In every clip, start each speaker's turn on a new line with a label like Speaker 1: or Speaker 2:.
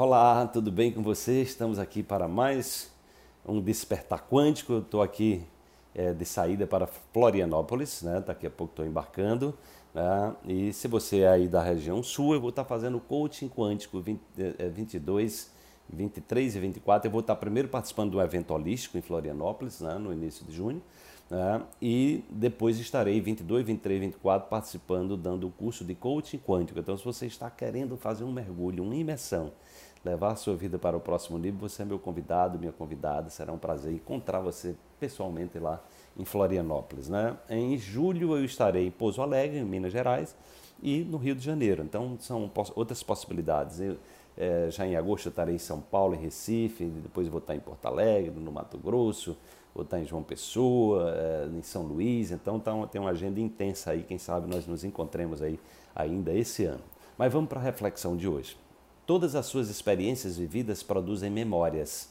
Speaker 1: Olá, tudo bem com você? Estamos aqui para mais um Despertar Quântico. Eu estou aqui é, de saída para Florianópolis, né? daqui a pouco estou embarcando. Né? E se você é aí da região sul, eu vou estar fazendo coaching quântico 20, é, 22, 23 e 24. Eu vou estar primeiro participando do evento holístico em Florianópolis, né? no início de junho. Né? E depois estarei 22, 23, 24 participando, dando o curso de coaching quântico. Então, se você está querendo fazer um mergulho, uma imersão, levar a sua vida para o próximo nível, você é meu convidado, minha convidada. Será um prazer encontrar você pessoalmente lá em Florianópolis. Né? Em julho eu estarei em Pouso Alegre, em Minas Gerais, e no Rio de Janeiro. Então, são outras possibilidades. Eu, é, já em agosto estarei em São Paulo, em Recife, depois vou estar em Porto Alegre, no Mato Grosso, vou estar em João Pessoa, é, em São Luís, então tá, tem uma agenda intensa aí, quem sabe nós nos encontremos aí ainda esse ano. Mas vamos para a reflexão de hoje. Todas as suas experiências vividas produzem memórias.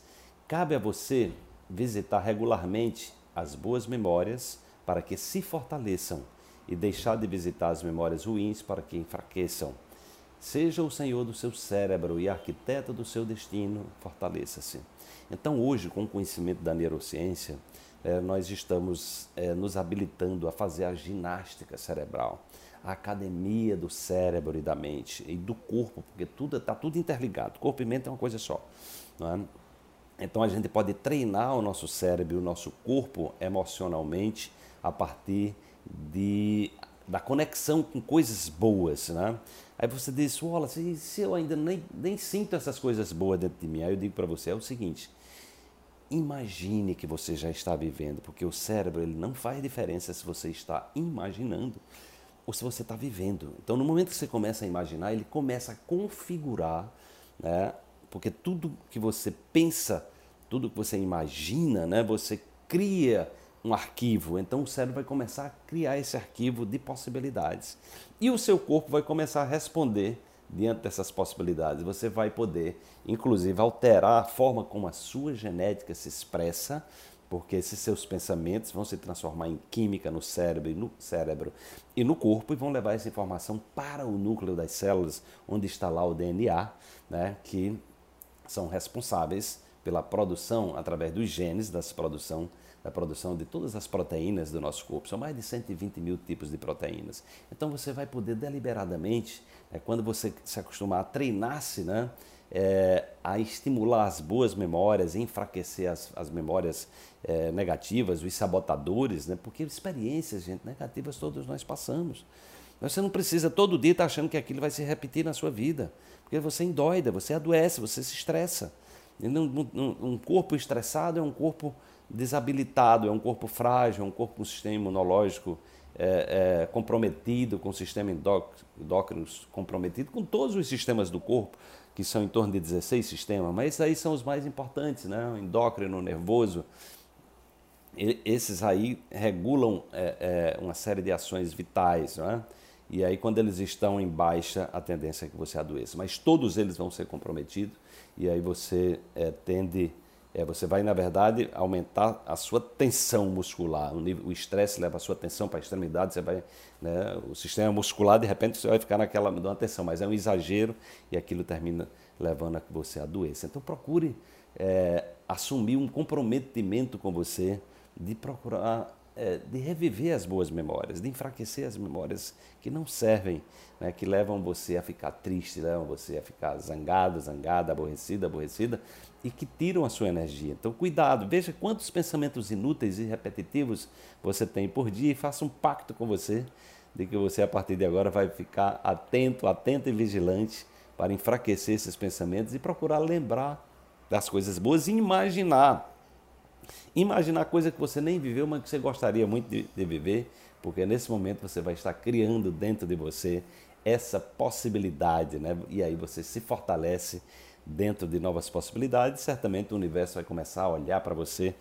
Speaker 1: Cabe a você visitar regularmente as boas memórias para que se fortaleçam e deixar de visitar as memórias ruins para que enfraqueçam. Seja o senhor do seu cérebro e arquiteto do seu destino, fortaleça-se. Então, hoje, com o conhecimento da neurociência, eh, nós estamos eh, nos habilitando a fazer a ginástica cerebral, a academia do cérebro e da mente e do corpo, porque tudo está tudo interligado. Corpo e mente é uma coisa só. É? Então, a gente pode treinar o nosso cérebro e o nosso corpo emocionalmente a partir de da conexão com coisas boas, né? Aí você diz, se, se eu ainda nem, nem sinto essas coisas boas dentro de mim, aí eu digo para você, é o seguinte, imagine que você já está vivendo, porque o cérebro ele não faz diferença se você está imaginando ou se você está vivendo. Então, no momento que você começa a imaginar, ele começa a configurar, né? Porque tudo que você pensa, tudo que você imagina, né? Você cria um arquivo. Então o cérebro vai começar a criar esse arquivo de possibilidades. E o seu corpo vai começar a responder diante dessas possibilidades. Você vai poder, inclusive, alterar a forma como a sua genética se expressa, porque esses seus pensamentos vão se transformar em química no cérebro e no cérebro e no corpo e vão levar essa informação para o núcleo das células, onde está lá o DNA, né, que são responsáveis pela produção através dos genes, da produção da produção de todas as proteínas do nosso corpo. São mais de 120 mil tipos de proteínas. Então você vai poder deliberadamente, é, quando você se acostumar a treinar-se, né, é, a estimular as boas memórias, enfraquecer as, as memórias é, negativas, os sabotadores, né, porque experiências, gente, negativas todos nós passamos. Você não precisa todo dia estar achando que aquilo vai se repetir na sua vida, porque você endoida, você adoece, você se estressa. Um corpo estressado é um corpo desabilitado, é um corpo frágil, é um corpo com sistema imunológico é, é, comprometido, com o sistema endócrino comprometido, com todos os sistemas do corpo, que são em torno de 16 sistemas, mas esses aí são os mais importantes, né? o endócrino, o nervoso. Esses aí regulam é, é uma série de ações vitais, não é? E aí, quando eles estão em baixa, a tendência é que você adoeça. Mas todos eles vão ser comprometidos, e aí você é, tende é, você vai, na verdade, aumentar a sua tensão muscular. O estresse leva a sua tensão para a extremidade, você vai, né, o sistema muscular, de repente, você vai ficar naquela uma tensão, mas é um exagero e aquilo termina levando a que você adoeça. Então, procure é, assumir um comprometimento com você de procurar é, de reviver as boas memórias, de enfraquecer as memórias que não servem, né, que levam você a ficar triste, levam você a ficar zangado, zangada, aborrecida, aborrecida e que tiram a sua energia. Então, cuidado, veja quantos pensamentos inúteis e repetitivos você tem por dia e faça um pacto com você de que você, a partir de agora, vai ficar atento, atento e vigilante para enfraquecer esses pensamentos e procurar lembrar das coisas boas e imaginar Imaginar coisa que você nem viveu, mas que você gostaria muito de, de viver, porque nesse momento você vai estar criando dentro de você essa possibilidade, né? E aí você se fortalece dentro de novas possibilidades. Certamente o universo vai começar a olhar para você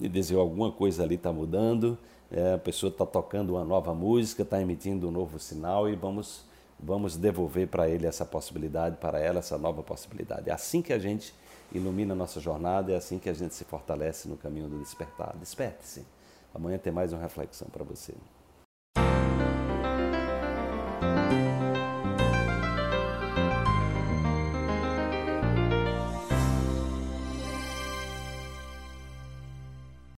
Speaker 1: e dizer alguma coisa ali está mudando, é, a pessoa está tocando uma nova música, está emitindo um novo sinal e vamos vamos devolver para ele essa possibilidade, para ela essa nova possibilidade. É assim que a gente ilumina a nossa jornada, é assim que a gente se fortalece no caminho do despertar. Desperte-se. Amanhã tem mais uma reflexão para você.